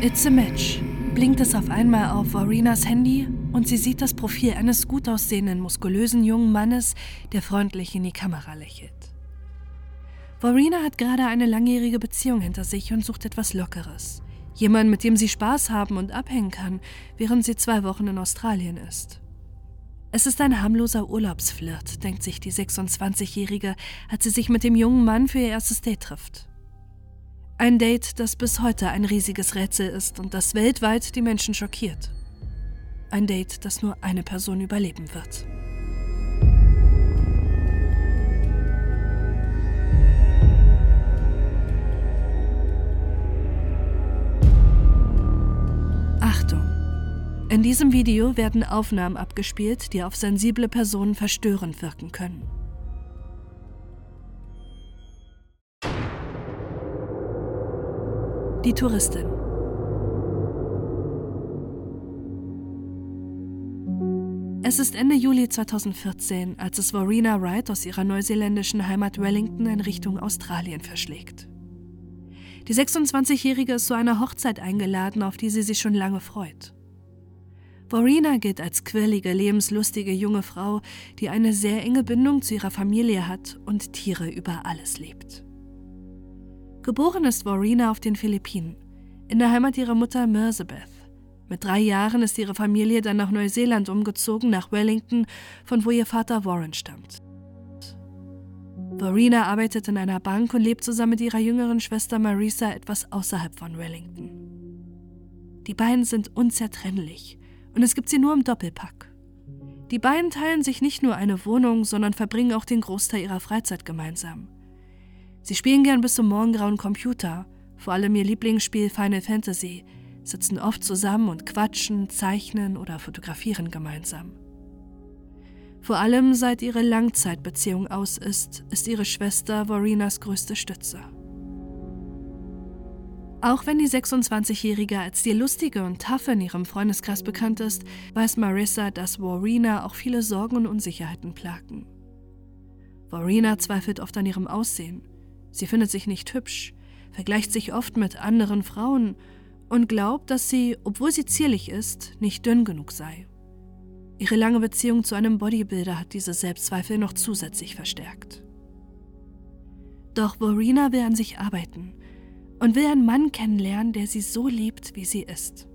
It's a match. Blinkt es auf einmal auf Varinas Handy und sie sieht das Profil eines gut aussehenden, muskulösen jungen Mannes, der freundlich in die Kamera lächelt. Varina hat gerade eine langjährige Beziehung hinter sich und sucht etwas Lockeres. Jemanden, mit dem sie Spaß haben und abhängen kann, während sie zwei Wochen in Australien ist. Es ist ein harmloser Urlaubsflirt, denkt sich die 26-Jährige, als sie sich mit dem jungen Mann für ihr erstes Date trifft. Ein Date, das bis heute ein riesiges Rätsel ist und das weltweit die Menschen schockiert. Ein Date, das nur eine Person überleben wird. In diesem Video werden Aufnahmen abgespielt, die auf sensible Personen verstörend wirken können. Die Touristin. Es ist Ende Juli 2014, als es Warina Wright aus ihrer neuseeländischen Heimat Wellington in Richtung Australien verschlägt. Die 26-Jährige ist zu einer Hochzeit eingeladen, auf die sie sich schon lange freut. Borina gilt als quirlige, lebenslustige junge Frau, die eine sehr enge Bindung zu ihrer Familie hat und Tiere über alles liebt. Geboren ist Warina auf den Philippinen, in der Heimat ihrer Mutter Merzabeth. Mit drei Jahren ist ihre Familie dann nach Neuseeland umgezogen, nach Wellington, von wo ihr Vater Warren stammt. Warina arbeitet in einer Bank und lebt zusammen mit ihrer jüngeren Schwester Marisa etwas außerhalb von Wellington. Die beiden sind unzertrennlich und es gibt sie nur im Doppelpack. Die beiden teilen sich nicht nur eine Wohnung, sondern verbringen auch den Großteil ihrer Freizeit gemeinsam. Sie spielen gern bis zum morgengrauen Computer, vor allem ihr Lieblingsspiel Final Fantasy, sitzen oft zusammen und quatschen, zeichnen oder fotografieren gemeinsam. Vor allem seit ihre Langzeitbeziehung aus ist, ist ihre Schwester Vorinas größte Stütze. Auch wenn die 26-Jährige als die lustige und taffe in ihrem Freundeskreis bekannt ist, weiß Marissa, dass Warina auch viele Sorgen und Unsicherheiten plagen. Warina zweifelt oft an ihrem Aussehen. Sie findet sich nicht hübsch, vergleicht sich oft mit anderen Frauen und glaubt, dass sie, obwohl sie zierlich ist, nicht dünn genug sei. Ihre lange Beziehung zu einem Bodybuilder hat diese Selbstzweifel noch zusätzlich verstärkt. Doch Warina will an sich arbeiten und will einen Mann kennenlernen, der sie so liebt, wie sie ist.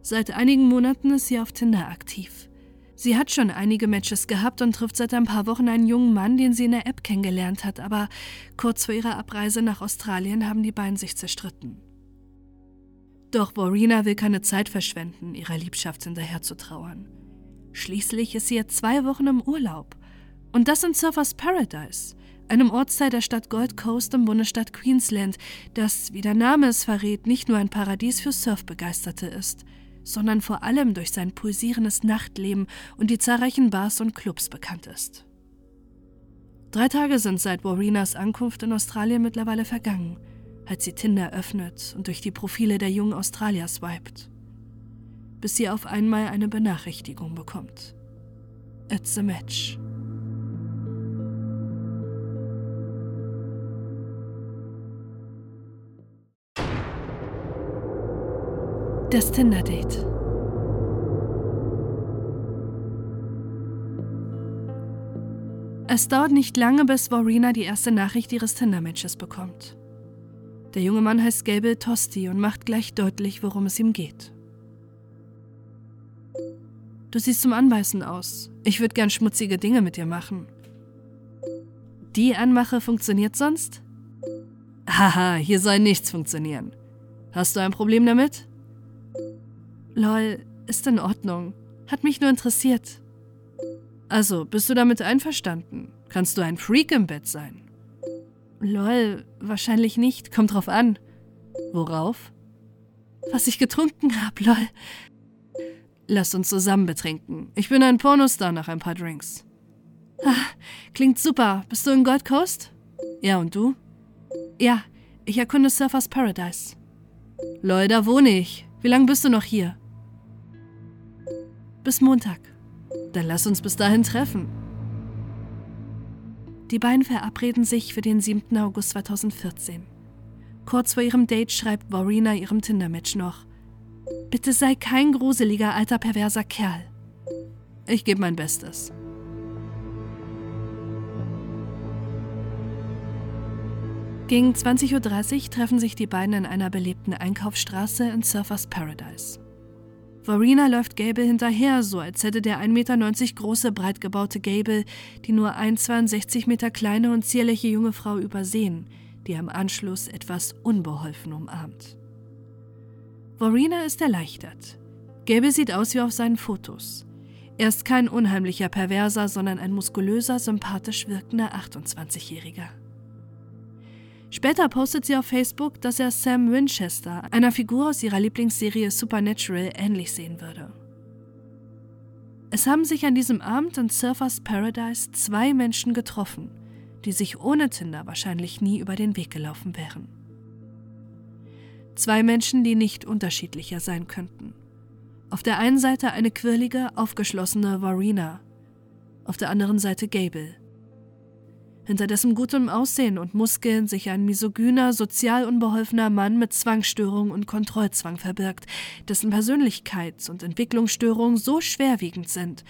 Seit einigen Monaten ist sie auf Tinder aktiv. Sie hat schon einige Matches gehabt und trifft seit ein paar Wochen einen jungen Mann, den sie in der App kennengelernt hat, aber kurz vor ihrer Abreise nach Australien haben die beiden sich zerstritten. Doch Borina will keine Zeit verschwenden, ihrer Liebschaft hinterher zu trauern. Schließlich ist sie jetzt zwei Wochen im Urlaub. Und das in Surfers Paradise einem Ortsteil der Stadt Gold Coast im Bundesstaat Queensland, das, wie der Name es verrät, nicht nur ein Paradies für Surfbegeisterte ist, sondern vor allem durch sein pulsierendes Nachtleben und die zahlreichen Bars und Clubs bekannt ist. Drei Tage sind seit Warinas Ankunft in Australien mittlerweile vergangen, als sie Tinder öffnet und durch die Profile der jungen Australier swiped, bis sie auf einmal eine Benachrichtigung bekommt. It's a match. Das Tinder-Date. Es dauert nicht lange, bis Warina die erste Nachricht ihres Tinder-Matches bekommt. Der junge Mann heißt Gabriel Tosti und macht gleich deutlich, worum es ihm geht. Du siehst zum Anbeißen aus. Ich würde gern schmutzige Dinge mit dir machen. Die Anmache funktioniert sonst? Haha, hier soll nichts funktionieren. Hast du ein Problem damit? Lol, ist in Ordnung. Hat mich nur interessiert. Also, bist du damit einverstanden? Kannst du ein Freak im Bett sein? Lol, wahrscheinlich nicht. Kommt drauf an. Worauf? Was ich getrunken hab, lol. Lass uns zusammen betrinken. Ich bin ein Pornostar nach ein paar Drinks. Ah, klingt super. Bist du in Gold Coast? Ja, und du? Ja, ich erkunde Surfers Paradise. Lol, da wohne ich. Wie lange bist du noch hier? Bis Montag. Dann lass uns bis dahin treffen. Die beiden verabreden sich für den 7. August 2014. Kurz vor ihrem Date schreibt Warina ihrem Tinder-Match noch: Bitte sei kein gruseliger alter perverser Kerl. Ich gebe mein Bestes. Gegen 20.30 Uhr treffen sich die beiden in einer belebten Einkaufsstraße in Surfers Paradise. Varina läuft Gable hinterher, so als hätte der 1,90 Meter große, breit gebaute Gable die nur 1,62 Meter kleine und zierliche junge Frau übersehen, die im Anschluss etwas unbeholfen umarmt. Varina ist erleichtert. Gable sieht aus wie auf seinen Fotos. Er ist kein unheimlicher Perverser, sondern ein muskulöser, sympathisch wirkender 28-Jähriger. Später postet sie auf Facebook, dass er Sam Winchester, einer Figur aus ihrer Lieblingsserie Supernatural, ähnlich sehen würde. Es haben sich an diesem Abend in Surfers Paradise zwei Menschen getroffen, die sich ohne Tinder wahrscheinlich nie über den Weg gelaufen wären. Zwei Menschen, die nicht unterschiedlicher sein könnten. Auf der einen Seite eine quirlige, aufgeschlossene Varina, auf der anderen Seite Gable, hinter dessen gutem Aussehen und Muskeln sich ein misogyner, sozial unbeholfener Mann mit Zwangsstörung und Kontrollzwang verbirgt, dessen Persönlichkeits- und Entwicklungsstörungen so schwerwiegend sind,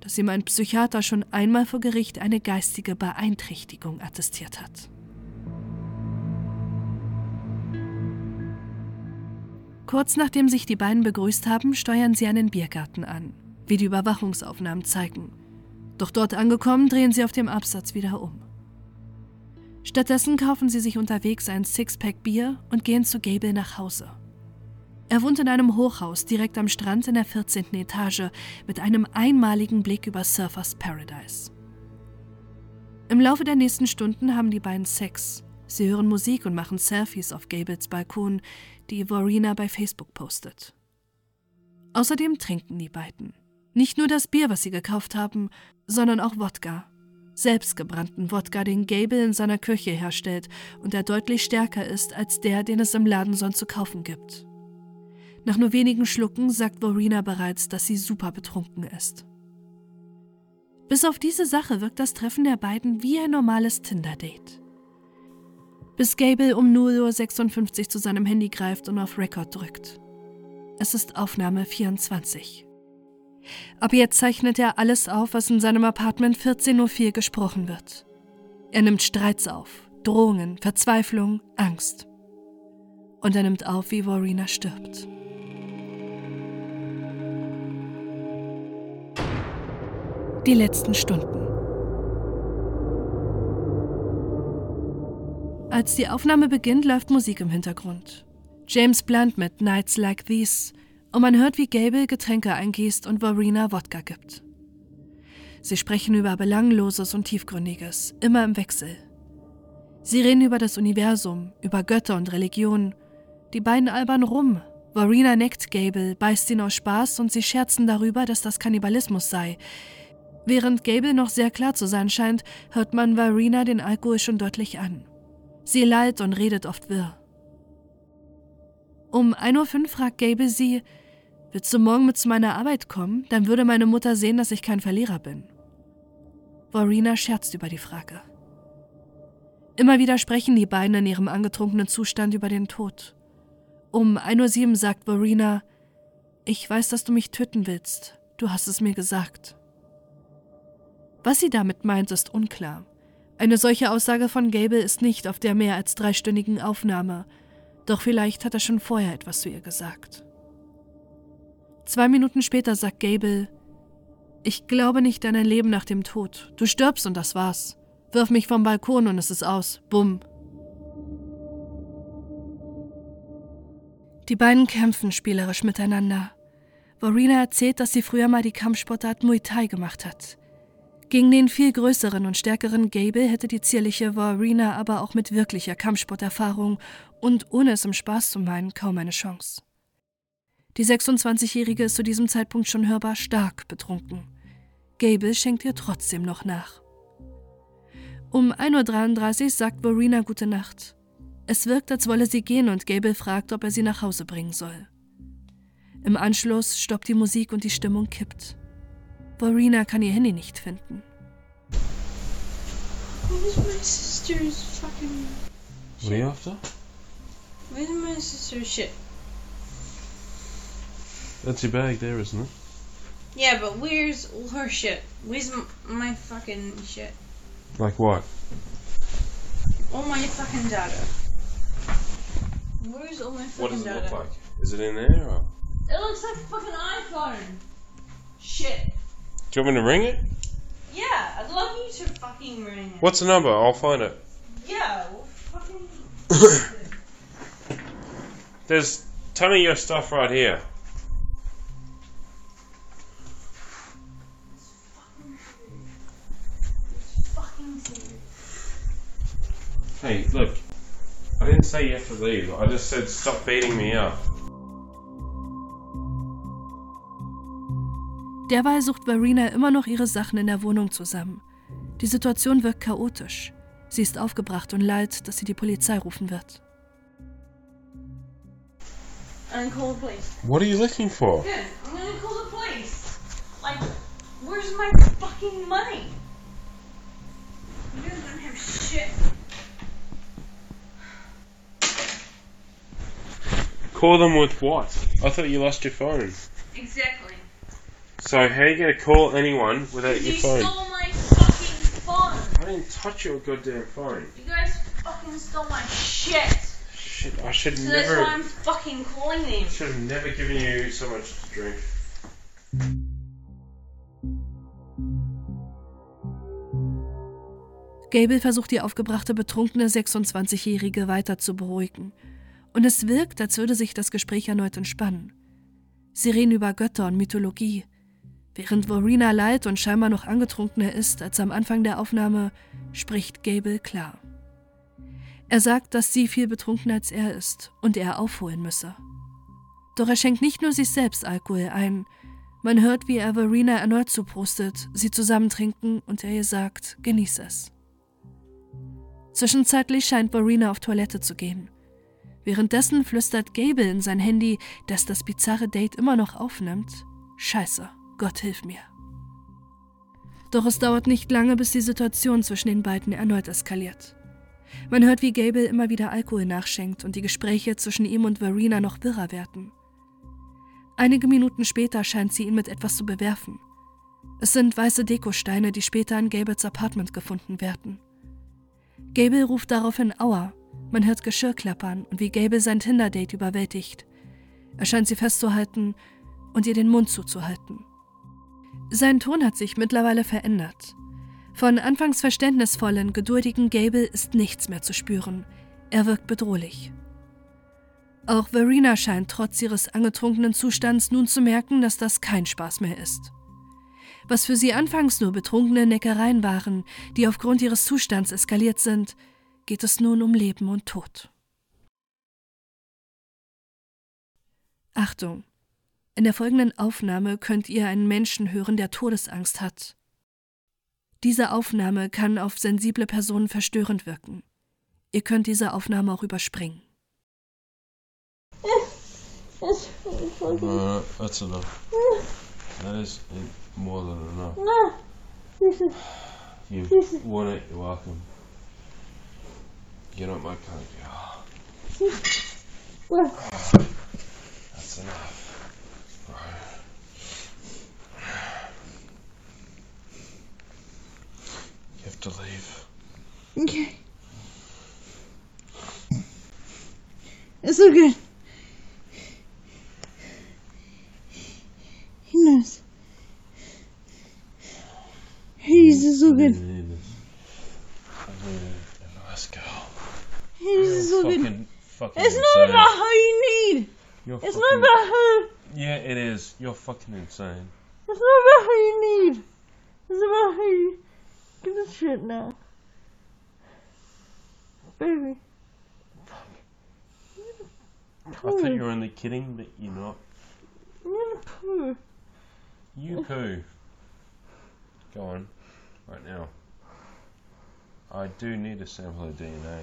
dass ihm ein Psychiater schon einmal vor Gericht eine geistige Beeinträchtigung attestiert hat. Kurz nachdem sich die beiden begrüßt haben, steuern sie einen Biergarten an, wie die Überwachungsaufnahmen zeigen. Doch dort angekommen, drehen sie auf dem Absatz wieder um. Stattdessen kaufen sie sich unterwegs ein Sixpack Bier und gehen zu Gable nach Hause. Er wohnt in einem Hochhaus direkt am Strand in der 14. Etage mit einem einmaligen Blick über Surfers Paradise. Im Laufe der nächsten Stunden haben die beiden Sex. Sie hören Musik und machen Selfies auf Gables Balkon, die Vorina bei Facebook postet. Außerdem trinken die beiden. Nicht nur das Bier, was sie gekauft haben, sondern auch Wodka selbstgebrannten Wodka, den Gable in seiner Küche herstellt und der deutlich stärker ist als der, den es im Laden sonst zu kaufen gibt. Nach nur wenigen Schlucken sagt Vorina bereits, dass sie super betrunken ist. Bis auf diese Sache wirkt das Treffen der beiden wie ein normales Tinder-Date. Bis Gable um 0.56 Uhr zu seinem Handy greift und auf Record drückt. Es ist Aufnahme 24. Ab jetzt zeichnet er alles auf, was in seinem Apartment 14.04 Uhr gesprochen wird. Er nimmt Streits auf, Drohungen, Verzweiflung, Angst. Und er nimmt auf, wie Warina stirbt. Die letzten Stunden. Als die Aufnahme beginnt, läuft Musik im Hintergrund. James Blunt mit Nights Like These und man hört, wie Gable Getränke eingießt und Varina Wodka gibt. Sie sprechen über Belangloses und Tiefgründiges, immer im Wechsel. Sie reden über das Universum, über Götter und Religion. Die beiden albern rum. Varina neckt Gable, beißt ihn aus Spaß und sie scherzen darüber, dass das Kannibalismus sei. Während Gable noch sehr klar zu sein scheint, hört man Varina den Alkohol schon deutlich an. Sie lallt und redet oft wirr. Um 1.05 Uhr fragt Gable sie, Willst du morgen mit zu meiner Arbeit kommen? Dann würde meine Mutter sehen, dass ich kein Verlierer bin. Vorina scherzt über die Frage. Immer wieder sprechen die beiden in ihrem angetrunkenen Zustand über den Tod. Um 1.07 Uhr sagt Vorina, ich weiß, dass du mich töten willst. Du hast es mir gesagt. Was sie damit meint, ist unklar. Eine solche Aussage von Gable ist nicht auf der mehr als dreistündigen Aufnahme, doch vielleicht hat er schon vorher etwas zu ihr gesagt. Zwei Minuten später sagt Gable, ich glaube nicht an ein Leben nach dem Tod. Du stirbst und das war's. Wirf mich vom Balkon und es ist aus. Bumm. Die beiden kämpfen spielerisch miteinander. Varina erzählt, dass sie früher mal die Kampfsportart Muay Thai gemacht hat. Gegen den viel größeren und stärkeren Gable hätte die zierliche Varina aber auch mit wirklicher Kampfsporterfahrung und ohne es im Spaß zu meinen kaum eine Chance. Die 26-Jährige ist zu diesem Zeitpunkt schon hörbar stark betrunken. Gable schenkt ihr trotzdem noch nach. Um 1.33 Uhr sagt Verena gute Nacht. Es wirkt, als wolle sie gehen und Gable fragt, ob er sie nach Hause bringen soll. Im Anschluss stoppt die Musik und die Stimmung kippt. Verena kann ihr Handy nicht finden. What was my sister's fucking What are you after? Where's my sister's shit? That's your bag there, isn't it? Yeah, but where's all her shit? Where's m- my fucking shit? Like what? All my fucking data. Where's all my fucking What does it data? look like? Is it in there? Or... It looks like a fucking iPhone. Shit. Do you want me to ring it? Yeah, I'd love you to fucking ring it. What's the number? I'll find it. Yeah, well, fucking. There's a ton of your stuff right here. Hey, look. I didn't say you have to leave. I just said stop beating me up. Derweil sucht Verena immer noch ihre Sachen in der Wohnung zusammen. Die Situation wirkt chaotisch. Sie ist aufgebracht und leid, dass sie die Polizei rufen wird. I'm call the police. What are you looking for? Good. I'm gonna call the police. Like, where's my fucking money? You guys don't have shit. Call them with what? I thought you lost your phone. Exactly. So how are you gonna call anyone without You your phone? stole my fucking phone. I didn't touch your goddamn phone. You guys fucking stole my shit. Shit, I should So that's never. why I'm fucking calling them. Should have never given you so much to drink. Gable versucht die aufgebrachte betrunkene 26-Jährige weiter zu beruhigen. Und es wirkt, als würde sich das Gespräch erneut entspannen. Sie reden über Götter und Mythologie. Während Verena leid und scheinbar noch angetrunkener ist als am Anfang der Aufnahme, spricht Gable klar. Er sagt, dass sie viel betrunkener als er ist und er aufholen müsse. Doch er schenkt nicht nur sich selbst Alkohol ein. Man hört, wie er Verena erneut zuprostet, sie zusammen trinken und er ihr sagt, genieß es. Zwischenzeitlich scheint Verena auf Toilette zu gehen. Währenddessen flüstert Gable in sein Handy, dass das bizarre Date immer noch aufnimmt. Scheiße, Gott hilf mir. Doch es dauert nicht lange, bis die Situation zwischen den beiden erneut eskaliert. Man hört, wie Gable immer wieder Alkohol nachschenkt und die Gespräche zwischen ihm und Verena noch wirrer werden. Einige Minuten später scheint sie ihn mit etwas zu bewerfen. Es sind weiße Dekosteine, die später in Gables Apartment gefunden werden. Gable ruft daraufhin Aua. Man hört Geschirr klappern und wie Gable sein Tinder-Date überwältigt. Er scheint sie festzuhalten und ihr den Mund zuzuhalten. Sein Ton hat sich mittlerweile verändert. Von anfangs verständnisvollen, geduldigen Gable ist nichts mehr zu spüren. Er wirkt bedrohlich. Auch Verena scheint trotz ihres angetrunkenen Zustands nun zu merken, dass das kein Spaß mehr ist. Was für sie anfangs nur betrunkene Neckereien waren, die aufgrund ihres Zustands eskaliert sind, geht es nun um Leben und Tod. Achtung! In der folgenden Aufnahme könnt ihr einen Menschen hören, der Todesangst hat. Diese Aufnahme kann auf sensible Personen verstörend wirken. Ihr könnt diese Aufnahme auch überspringen. Uh, that's enough. That is more than enough. No, this is You This is- want it, you're welcome. You're not my girl. That's enough. You have to leave. okay. It's so good. He knows. He's so good. Mm-hmm. really need this. I need a nice girl. He's so good. fucking, fucking It's insane. not about how you need. You're It's fucking, not about how. Yeah, it is. You're fucking insane. It's not about how you need. It's about how you give a shit now. Baby. I thought you were only kidding, but you're not. Gonna poo. You poo. Go on. Right now. I do need a sample of DNA.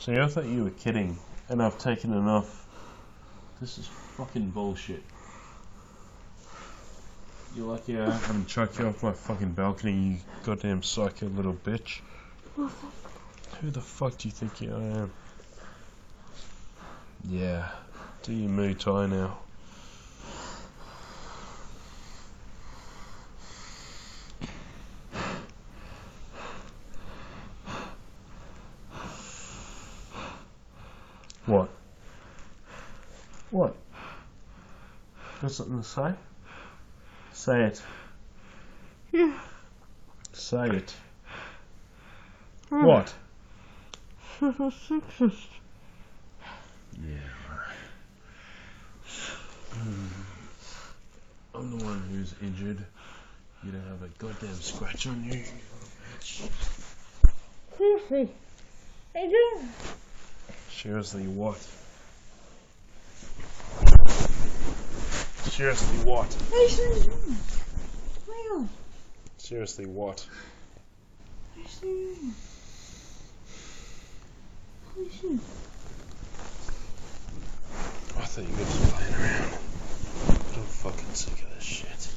See, I thought you were kidding, and I've taken enough. This is fucking bullshit. You're lucky I haven't chucked you off my fucking balcony, you goddamn psycho little bitch. Who the fuck do you think I am? Yeah. Do your Muay Thai now. What? What? To say? Say it. Yeah. Say it. What? Sexist. Yeah. Hmm. I'm the one who's injured. You don't have a goddamn scratch on you. you bitch. Seriously. Seriously, what? Seriously, what? Seriously, what? I thought you were just playing around. I'm fucking sick of this shit.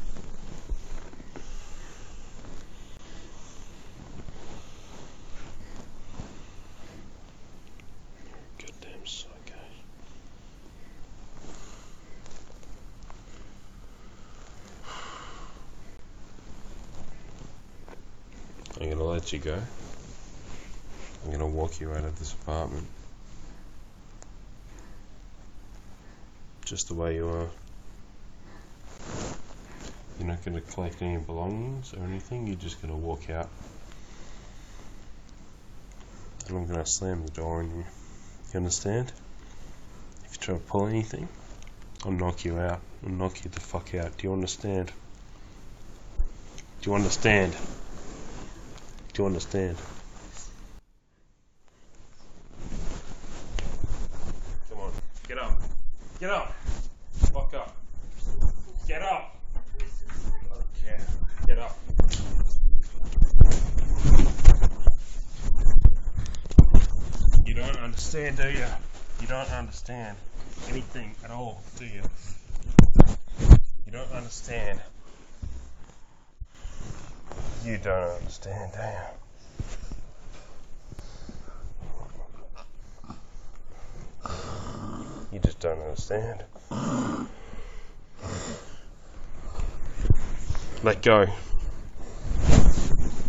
Goddamn psycho. I'm gonna let you go. I'm gonna walk you out of this apartment. just the way you are. You're not going to collect any belongings or anything, you're just going to walk out. And I'm going to slam the door on you. You understand? If you try to pull anything, I'll knock you out. I'll knock you the fuck out. Do you understand? Do you understand? You understand? Come on, get up. Get up. Fuck up. Get up. Okay. Get up. You don't understand, do you? You don't understand anything at all, do you? You don't understand. You don't understand, do you? You just don't understand. Let go. You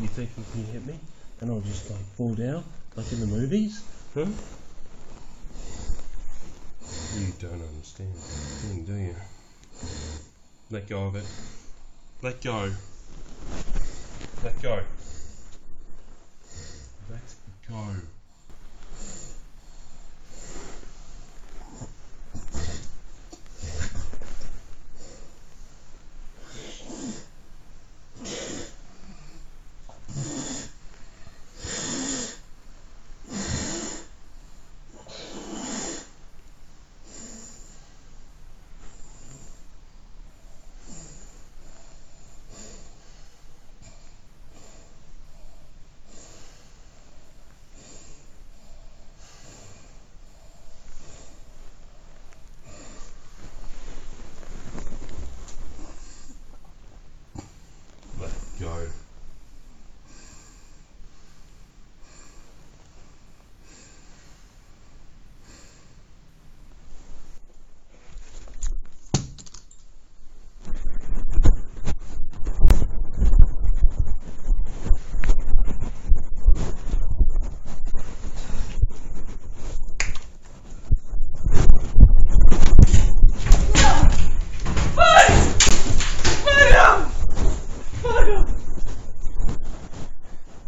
think you can hit me and I'll just like fall down like in the movies? Huh? You don't understand do you? Let go of it. Let go. Let go. Let go. Let go.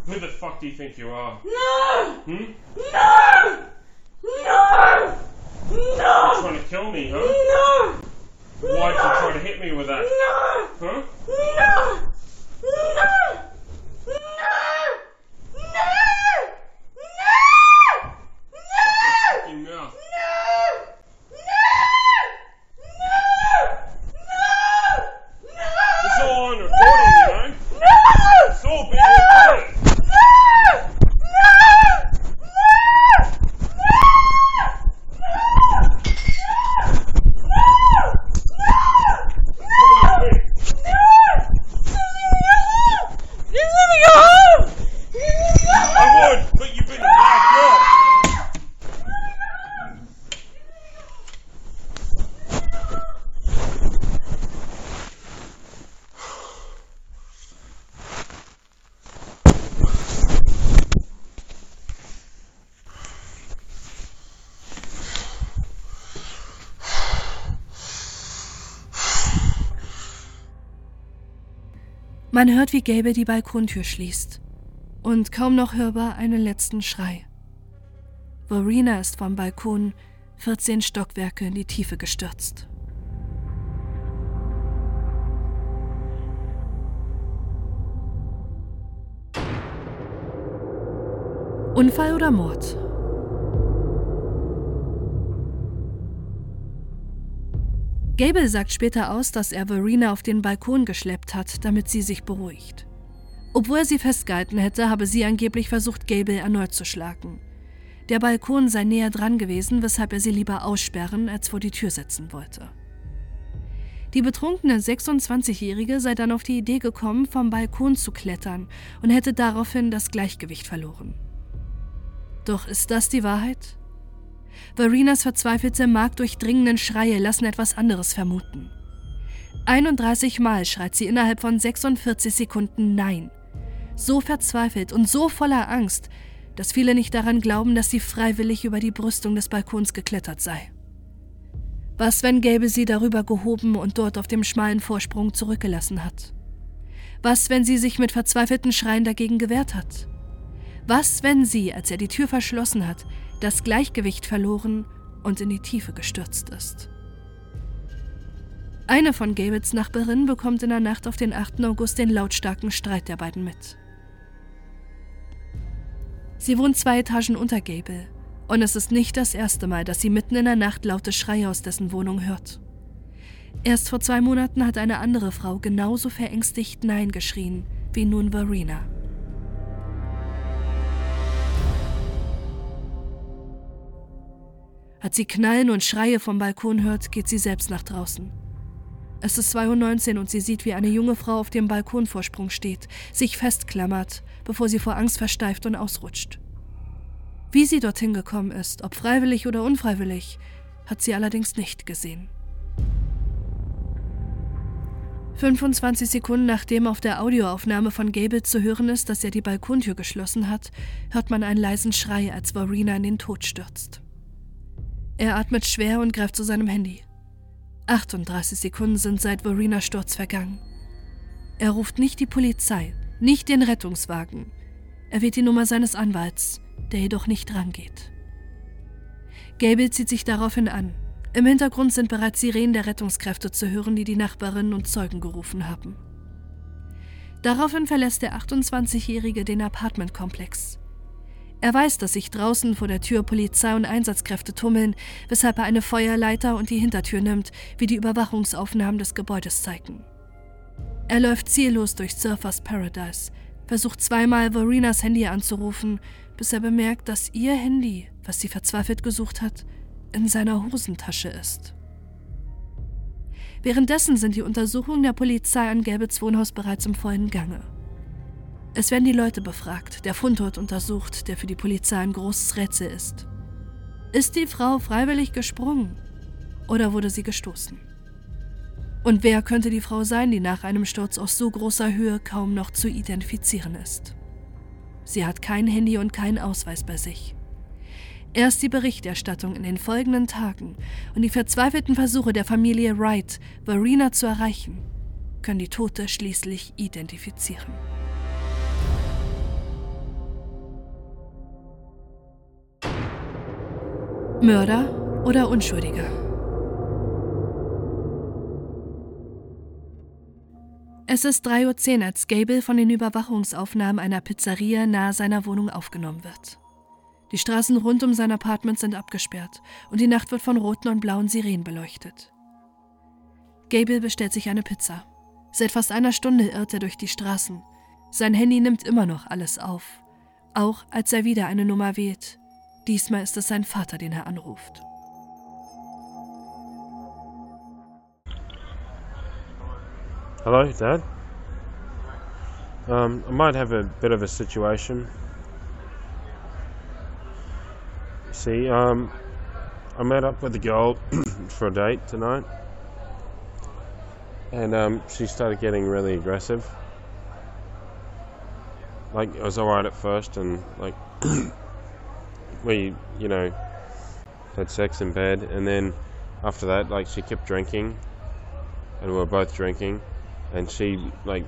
Who the fuck do you think you are? No! Hmm? No! No! You're trying to kill me, huh? No! Why'd you try to hit me with that? No! Huh? Man hört, wie Gable die Balkontür schließt. Und kaum noch hörbar einen letzten Schrei. Verena ist vom Balkon 14 Stockwerke in die Tiefe gestürzt. Unfall oder Mord? Gable sagt später aus, dass er Verena auf den Balkon geschleppt hat, damit sie sich beruhigt. Obwohl er sie festgehalten hätte, habe sie angeblich versucht, Gable erneut zu schlagen. Der Balkon sei näher dran gewesen, weshalb er sie lieber aussperren als vor die Tür setzen wollte. Die betrunkene 26-Jährige sei dann auf die Idee gekommen, vom Balkon zu klettern und hätte daraufhin das Gleichgewicht verloren. Doch ist das die Wahrheit? Verenas verzweifelte, markdurchdringenden Schreie lassen etwas anderes vermuten. 31 Mal schreit sie innerhalb von 46 Sekunden Nein. So verzweifelt und so voller Angst, dass viele nicht daran glauben, dass sie freiwillig über die Brüstung des Balkons geklettert sei. Was, wenn Gäbe sie darüber gehoben und dort auf dem schmalen Vorsprung zurückgelassen hat? Was, wenn sie sich mit verzweifelten Schreien dagegen gewehrt hat? Was, wenn sie, als er die Tür verschlossen hat, das Gleichgewicht verloren und in die Tiefe gestürzt ist? Eine von Gables Nachbarinnen bekommt in der Nacht auf den 8. August den lautstarken Streit der beiden mit. Sie wohnt zwei Etagen unter Gable und es ist nicht das erste Mal, dass sie mitten in der Nacht laute Schreie aus dessen Wohnung hört. Erst vor zwei Monaten hat eine andere Frau genauso verängstigt Nein geschrien wie nun Verena. Als sie Knallen und Schreie vom Balkon hört, geht sie selbst nach draußen. Es ist 2.19 Uhr und sie sieht, wie eine junge Frau auf dem Balkonvorsprung steht, sich festklammert, bevor sie vor Angst versteift und ausrutscht. Wie sie dorthin gekommen ist, ob freiwillig oder unfreiwillig, hat sie allerdings nicht gesehen. 25 Sekunden nachdem auf der Audioaufnahme von Gable zu hören ist, dass er die Balkontür geschlossen hat, hört man einen leisen Schrei, als Verena in den Tod stürzt. Er atmet schwer und greift zu seinem Handy. 38 Sekunden sind seit Verenas Sturz vergangen. Er ruft nicht die Polizei, nicht den Rettungswagen. Er wählt die Nummer seines Anwalts, der jedoch nicht rangeht. Gable zieht sich daraufhin an. Im Hintergrund sind bereits Sirenen der Rettungskräfte zu hören, die die Nachbarinnen und Zeugen gerufen haben. Daraufhin verlässt der 28-Jährige den Apartmentkomplex. Er weiß, dass sich draußen vor der Tür Polizei und Einsatzkräfte tummeln, weshalb er eine Feuerleiter und die Hintertür nimmt, wie die Überwachungsaufnahmen des Gebäudes zeigen. Er läuft ziellos durch Surfers Paradise, versucht zweimal Verenas Handy anzurufen, bis er bemerkt, dass ihr Handy, was sie verzweifelt gesucht hat, in seiner Hosentasche ist. Währenddessen sind die Untersuchungen der Polizei an Gabels Wohnhaus bereits im vollen Gange. Es werden die Leute befragt, der Fundort untersucht, der für die Polizei ein großes Rätsel ist. Ist die Frau freiwillig gesprungen oder wurde sie gestoßen? Und wer könnte die Frau sein, die nach einem Sturz aus so großer Höhe kaum noch zu identifizieren ist? Sie hat kein Handy und keinen Ausweis bei sich. Erst die Berichterstattung in den folgenden Tagen und die verzweifelten Versuche der Familie Wright, Verena zu erreichen, können die Tote schließlich identifizieren. Mörder oder Unschuldiger? Es ist 3.10 Uhr, als Gable von den Überwachungsaufnahmen einer Pizzeria nahe seiner Wohnung aufgenommen wird. Die Straßen rund um sein Apartment sind abgesperrt und die Nacht wird von roten und blauen Sirenen beleuchtet. Gable bestellt sich eine Pizza. Seit fast einer Stunde irrt er durch die Straßen. Sein Handy nimmt immer noch alles auf, auch als er wieder eine Nummer wählt, Diesmal ist es sein Vater, den er anruft. Hello, Dad. Um, I might have a bit of a situation. See, um, I met up with a girl for a date tonight, and um, she started getting really aggressive. Like, it was alright at first, and like, we, you know, had sex in bed, and then after that, like, she kept drinking, and we were both drinking, and she, like,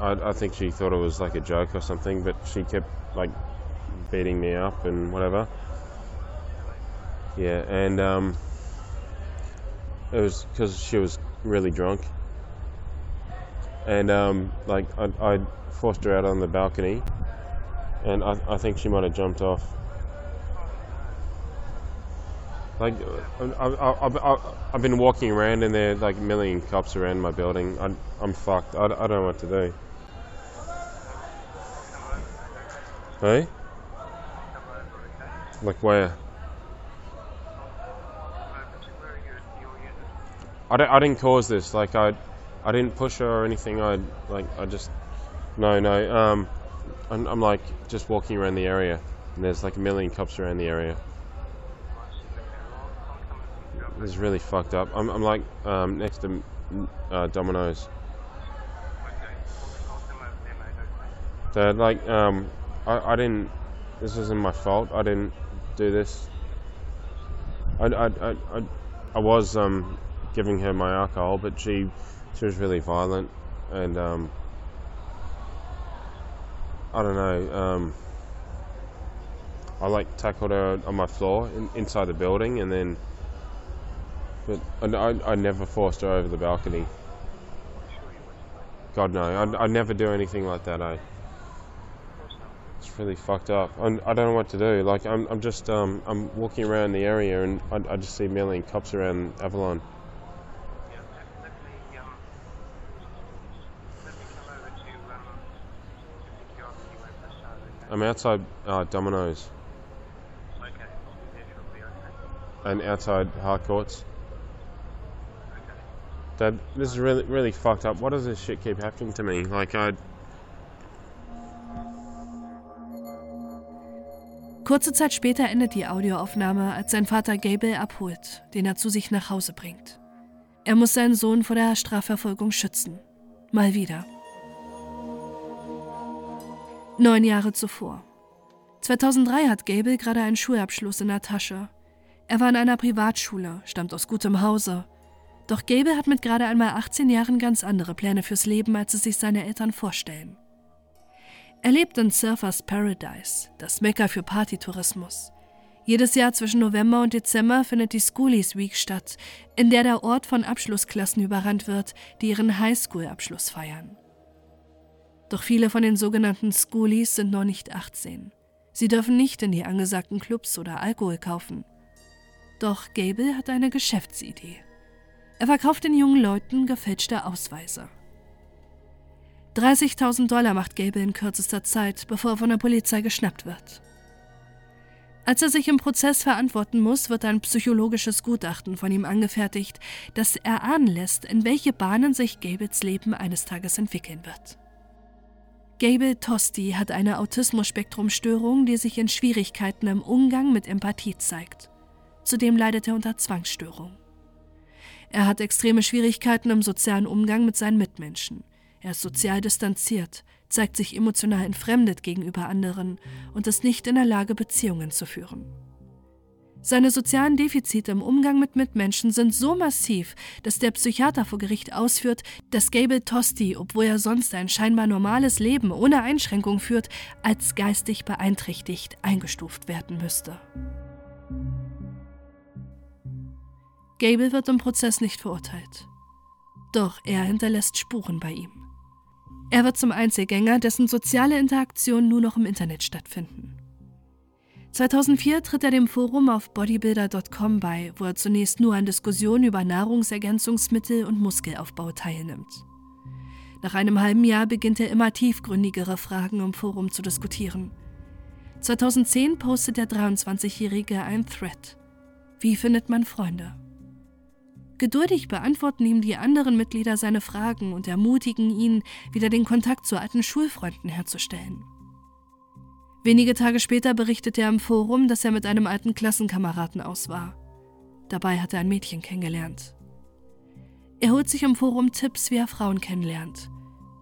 I, I think she thought it was like a joke or something, but she kept like beating me up and whatever. Yeah, and um, it was because she was really drunk, and um, like I, I forced her out on the balcony, and I, I think she might have jumped off. Like I, I, I've been walking around and there are like million cops around my building. I, I'm fucked. I, I don't know what to do. Hey? Like where? I, don't, I didn't cause this. Like I, I didn't push her or anything. I like I just no no. Um, I'm, I'm like just walking around the area, and there's like a million cops around the area. It's really fucked up. I'm, I'm like um, next to uh, Domino's. They're like um, I, I didn't. This isn't my fault. I didn't do this. I, I, I, I, I was um, giving her my alcohol, but she she was really violent, and um, I don't know. Um, I like tackled her on my floor in, inside the building, and then, but I, I never forced her over the balcony. God no, I I never do anything like that. Eh? It's really fucked up. I'm, I don't know what to do. Like I'm I'm just um I'm walking around the area and I, I just see million cops around Avalon. I'm outside uh, Domino's and outside Harcourts. Dad, this is really really fucked up. Why does this shit keep happening to me? Like I. Kurze Zeit später endet die Audioaufnahme, als sein Vater Gable abholt, den er zu sich nach Hause bringt. Er muss seinen Sohn vor der Strafverfolgung schützen. Mal wieder. Neun Jahre zuvor. 2003 hat Gable gerade einen Schulabschluss in der Tasche. Er war in einer Privatschule, stammt aus gutem Hause. Doch Gable hat mit gerade einmal 18 Jahren ganz andere Pläne fürs Leben, als es sich seine Eltern vorstellen. Er lebt in Surfers Paradise, das Mekka für Partytourismus. Jedes Jahr zwischen November und Dezember findet die Schoolies Week statt, in der der Ort von Abschlussklassen überrannt wird, die ihren Highschool-Abschluss feiern. Doch viele von den sogenannten Schoolies sind noch nicht 18. Sie dürfen nicht in die angesagten Clubs oder Alkohol kaufen. Doch Gable hat eine Geschäftsidee. Er verkauft den jungen Leuten gefälschte Ausweise. 30.000 Dollar macht Gable in kürzester Zeit, bevor er von der Polizei geschnappt wird. Als er sich im Prozess verantworten muss, wird ein psychologisches Gutachten von ihm angefertigt, das erahnen lässt, in welche Bahnen sich Gables Leben eines Tages entwickeln wird. Gable Tosti hat eine Autismus-Spektrum-Störung, die sich in Schwierigkeiten im Umgang mit Empathie zeigt. Zudem leidet er unter Zwangsstörung. Er hat extreme Schwierigkeiten im sozialen Umgang mit seinen Mitmenschen. Er ist sozial distanziert, zeigt sich emotional entfremdet gegenüber anderen und ist nicht in der Lage, Beziehungen zu führen. Seine sozialen Defizite im Umgang mit Mitmenschen sind so massiv, dass der Psychiater vor Gericht ausführt, dass Gable Tosti, obwohl er sonst ein scheinbar normales Leben ohne Einschränkung führt, als geistig beeinträchtigt eingestuft werden müsste. Gable wird im Prozess nicht verurteilt. Doch er hinterlässt Spuren bei ihm. Er wird zum Einzelgänger, dessen soziale Interaktionen nur noch im Internet stattfinden. 2004 tritt er dem Forum auf bodybuilder.com bei, wo er zunächst nur an Diskussionen über Nahrungsergänzungsmittel und Muskelaufbau teilnimmt. Nach einem halben Jahr beginnt er immer tiefgründigere Fragen im Forum zu diskutieren. 2010 postet der 23-Jährige ein Thread. Wie findet man Freunde? Geduldig beantworten ihm die anderen Mitglieder seine Fragen und ermutigen ihn, wieder den Kontakt zu alten Schulfreunden herzustellen. Wenige Tage später berichtet er im Forum, dass er mit einem alten Klassenkameraden aus war. Dabei hat er ein Mädchen kennengelernt. Er holt sich im Forum Tipps, wie er Frauen kennenlernt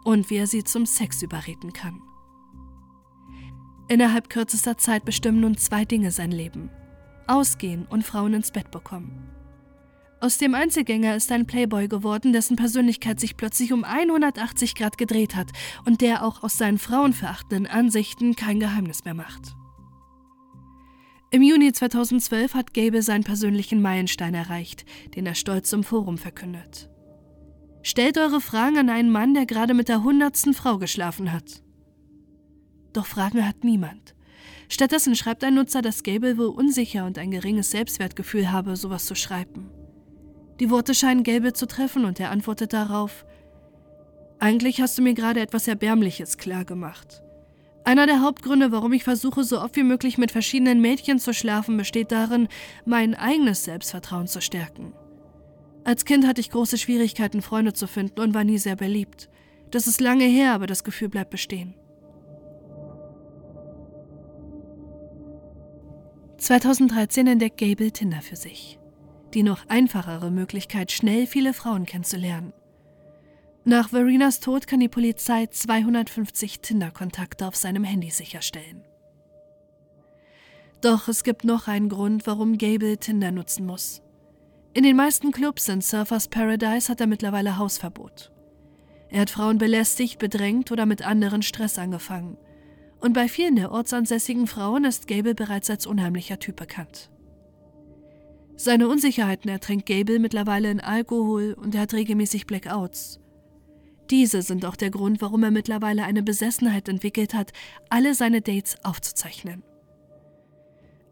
und wie er sie zum Sex überreden kann. Innerhalb kürzester Zeit bestimmen nun zwei Dinge sein Leben. Ausgehen und Frauen ins Bett bekommen. Aus dem Einzelgänger ist ein Playboy geworden, dessen Persönlichkeit sich plötzlich um 180 Grad gedreht hat und der auch aus seinen frauenverachtenden Ansichten kein Geheimnis mehr macht. Im Juni 2012 hat Gable seinen persönlichen Meilenstein erreicht, den er stolz im Forum verkündet. Stellt eure Fragen an einen Mann, der gerade mit der hundertsten Frau geschlafen hat. Doch Fragen hat niemand. Stattdessen schreibt ein Nutzer, dass Gable wohl unsicher und ein geringes Selbstwertgefühl habe, sowas zu schreiben. Die Worte scheinen Gable zu treffen und er antwortet darauf: Eigentlich hast du mir gerade etwas Erbärmliches klargemacht. Einer der Hauptgründe, warum ich versuche, so oft wie möglich mit verschiedenen Mädchen zu schlafen, besteht darin, mein eigenes Selbstvertrauen zu stärken. Als Kind hatte ich große Schwierigkeiten, Freunde zu finden und war nie sehr beliebt. Das ist lange her, aber das Gefühl bleibt bestehen. 2013 entdeckt Gable Tinder für sich. Die noch einfachere Möglichkeit, schnell viele Frauen kennenzulernen. Nach Verinas Tod kann die Polizei 250 Tinder-Kontakte auf seinem Handy sicherstellen. Doch es gibt noch einen Grund, warum Gable Tinder nutzen muss. In den meisten Clubs in Surfers Paradise hat er mittlerweile Hausverbot. Er hat Frauen belästigt, bedrängt oder mit anderen Stress angefangen. Und bei vielen der ortsansässigen Frauen ist Gable bereits als unheimlicher Typ bekannt. Seine Unsicherheiten ertränkt Gable mittlerweile in Alkohol und er hat regelmäßig Blackouts. Diese sind auch der Grund, warum er mittlerweile eine Besessenheit entwickelt hat, alle seine Dates aufzuzeichnen.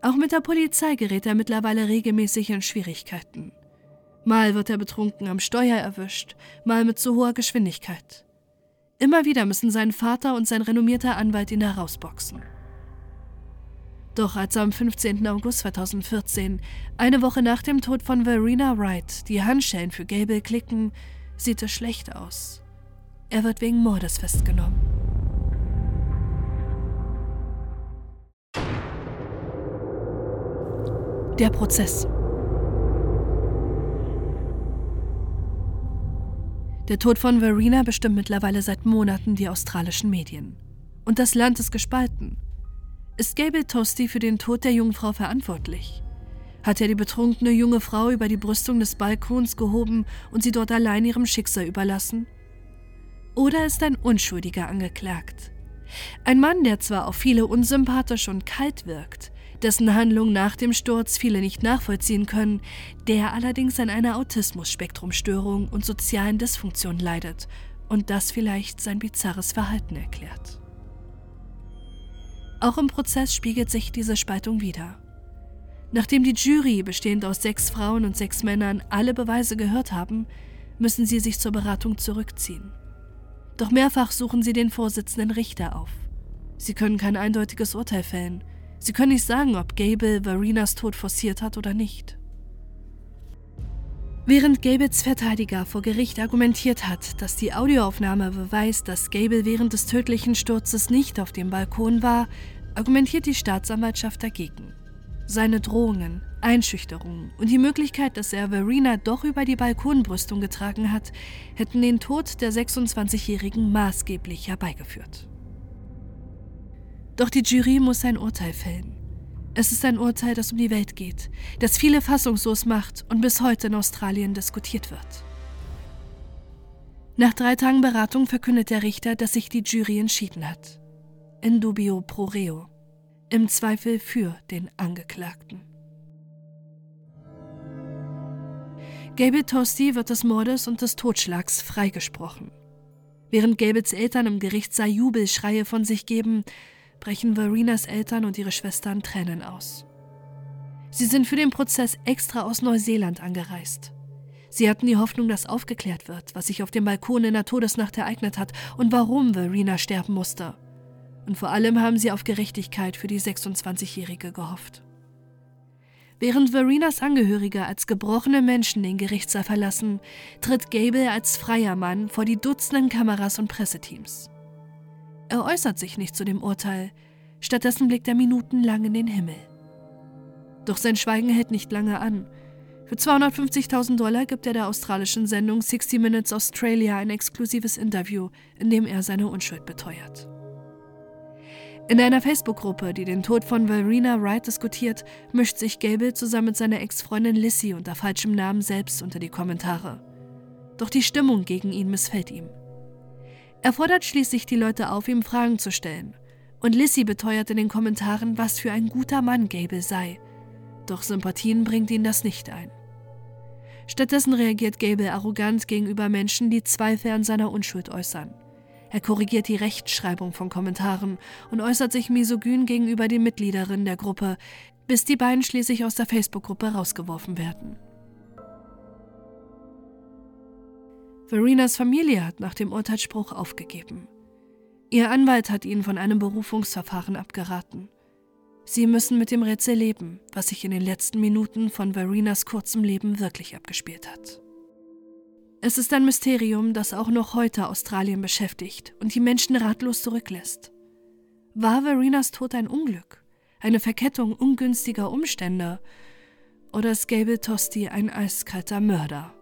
Auch mit der Polizei gerät er mittlerweile regelmäßig in Schwierigkeiten. Mal wird er betrunken am Steuer erwischt, mal mit zu hoher Geschwindigkeit. Immer wieder müssen sein Vater und sein renommierter Anwalt ihn herausboxen. Doch als am 15. August 2014, eine Woche nach dem Tod von Verena Wright, die Handschellen für Gable klicken, sieht es schlecht aus. Er wird wegen Mordes festgenommen. Der Prozess. Der Tod von Verena bestimmt mittlerweile seit Monaten die australischen Medien. Und das Land ist gespalten. Ist Gable Tosti für den Tod der jungen Frau verantwortlich? Hat er die betrunkene junge Frau über die Brüstung des Balkons gehoben und sie dort allein ihrem Schicksal überlassen? Oder ist ein Unschuldiger angeklagt? Ein Mann, der zwar auf viele unsympathisch und kalt wirkt, dessen Handlung nach dem Sturz viele nicht nachvollziehen können, der allerdings an einer Autismus-Spektrumstörung und sozialen Dysfunktionen leidet und das vielleicht sein bizarres Verhalten erklärt. Auch im Prozess spiegelt sich diese Spaltung wider. Nachdem die Jury, bestehend aus sechs Frauen und sechs Männern, alle Beweise gehört haben, müssen sie sich zur Beratung zurückziehen. Doch mehrfach suchen sie den Vorsitzenden Richter auf. Sie können kein eindeutiges Urteil fällen. Sie können nicht sagen, ob Gable Varinas Tod forciert hat oder nicht. Während Gables Verteidiger vor Gericht argumentiert hat, dass die Audioaufnahme beweist, dass Gable während des tödlichen Sturzes nicht auf dem Balkon war, argumentiert die Staatsanwaltschaft dagegen. Seine Drohungen, Einschüchterungen und die Möglichkeit, dass er Verena doch über die Balkonbrüstung getragen hat, hätten den Tod der 26-Jährigen maßgeblich herbeigeführt. Doch die Jury muss ein Urteil fällen. Es ist ein Urteil, das um die Welt geht, das viele fassungslos macht und bis heute in Australien diskutiert wird. Nach drei Tagen Beratung verkündet der Richter, dass sich die Jury entschieden hat. In dubio pro reo. Im Zweifel für den Angeklagten. Gable Tosti wird des Mordes und des Totschlags freigesprochen. Während Gables Eltern im Gerichtssaal Jubelschreie von sich geben, brechen Verenas Eltern und ihre Schwestern Tränen aus. Sie sind für den Prozess extra aus Neuseeland angereist. Sie hatten die Hoffnung, dass aufgeklärt wird, was sich auf dem Balkon in der Todesnacht ereignet hat und warum Verena sterben musste. Und vor allem haben sie auf Gerechtigkeit für die 26-Jährige gehofft. Während Verenas Angehörige als gebrochene Menschen den Gerichtssaal verlassen, tritt Gable als freier Mann vor die Dutzenden Kameras und Presseteams. Er äußert sich nicht zu dem Urteil, stattdessen blickt er minutenlang in den Himmel. Doch sein Schweigen hält nicht lange an. Für 250.000 Dollar gibt er der australischen Sendung 60 Minutes Australia ein exklusives Interview, in dem er seine Unschuld beteuert. In einer Facebook-Gruppe, die den Tod von Verena Wright diskutiert, mischt sich Gable zusammen mit seiner Ex-Freundin Lissy unter falschem Namen selbst unter die Kommentare. Doch die Stimmung gegen ihn missfällt ihm. Er fordert schließlich die Leute auf, ihm Fragen zu stellen. Und Lissy beteuert in den Kommentaren, was für ein guter Mann Gable sei. Doch Sympathien bringt ihn das nicht ein. Stattdessen reagiert Gable arrogant gegenüber Menschen, die Zweifel an seiner Unschuld äußern. Er korrigiert die Rechtschreibung von Kommentaren und äußert sich misogyn gegenüber den Mitgliederinnen der Gruppe, bis die beiden schließlich aus der Facebook-Gruppe rausgeworfen werden. Verenas Familie hat nach dem Urteilsspruch aufgegeben. Ihr Anwalt hat ihnen von einem Berufungsverfahren abgeraten. Sie müssen mit dem Rätsel leben, was sich in den letzten Minuten von Verenas kurzem Leben wirklich abgespielt hat. Es ist ein Mysterium, das auch noch heute Australien beschäftigt und die Menschen ratlos zurücklässt. War Verenas Tod ein Unglück, eine Verkettung ungünstiger Umstände, oder ist Gable Tosti ein eiskalter Mörder?